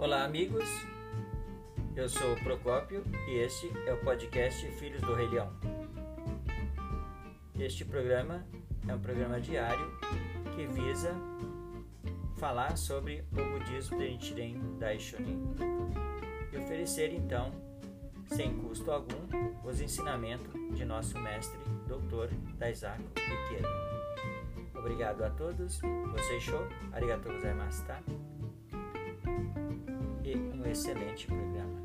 Olá, amigos. Eu sou o Procópio e este é o podcast Filhos do Rei Leão. Este programa é um programa diário que visa falar sobre o budismo de Nichiren Daishonin e oferecer então, sem custo algum, os ensinamentos de nosso mestre, Dr. Daisaku Ikeda. Obrigado a todos. Vocês show. Arigatou tá? Excelente programa.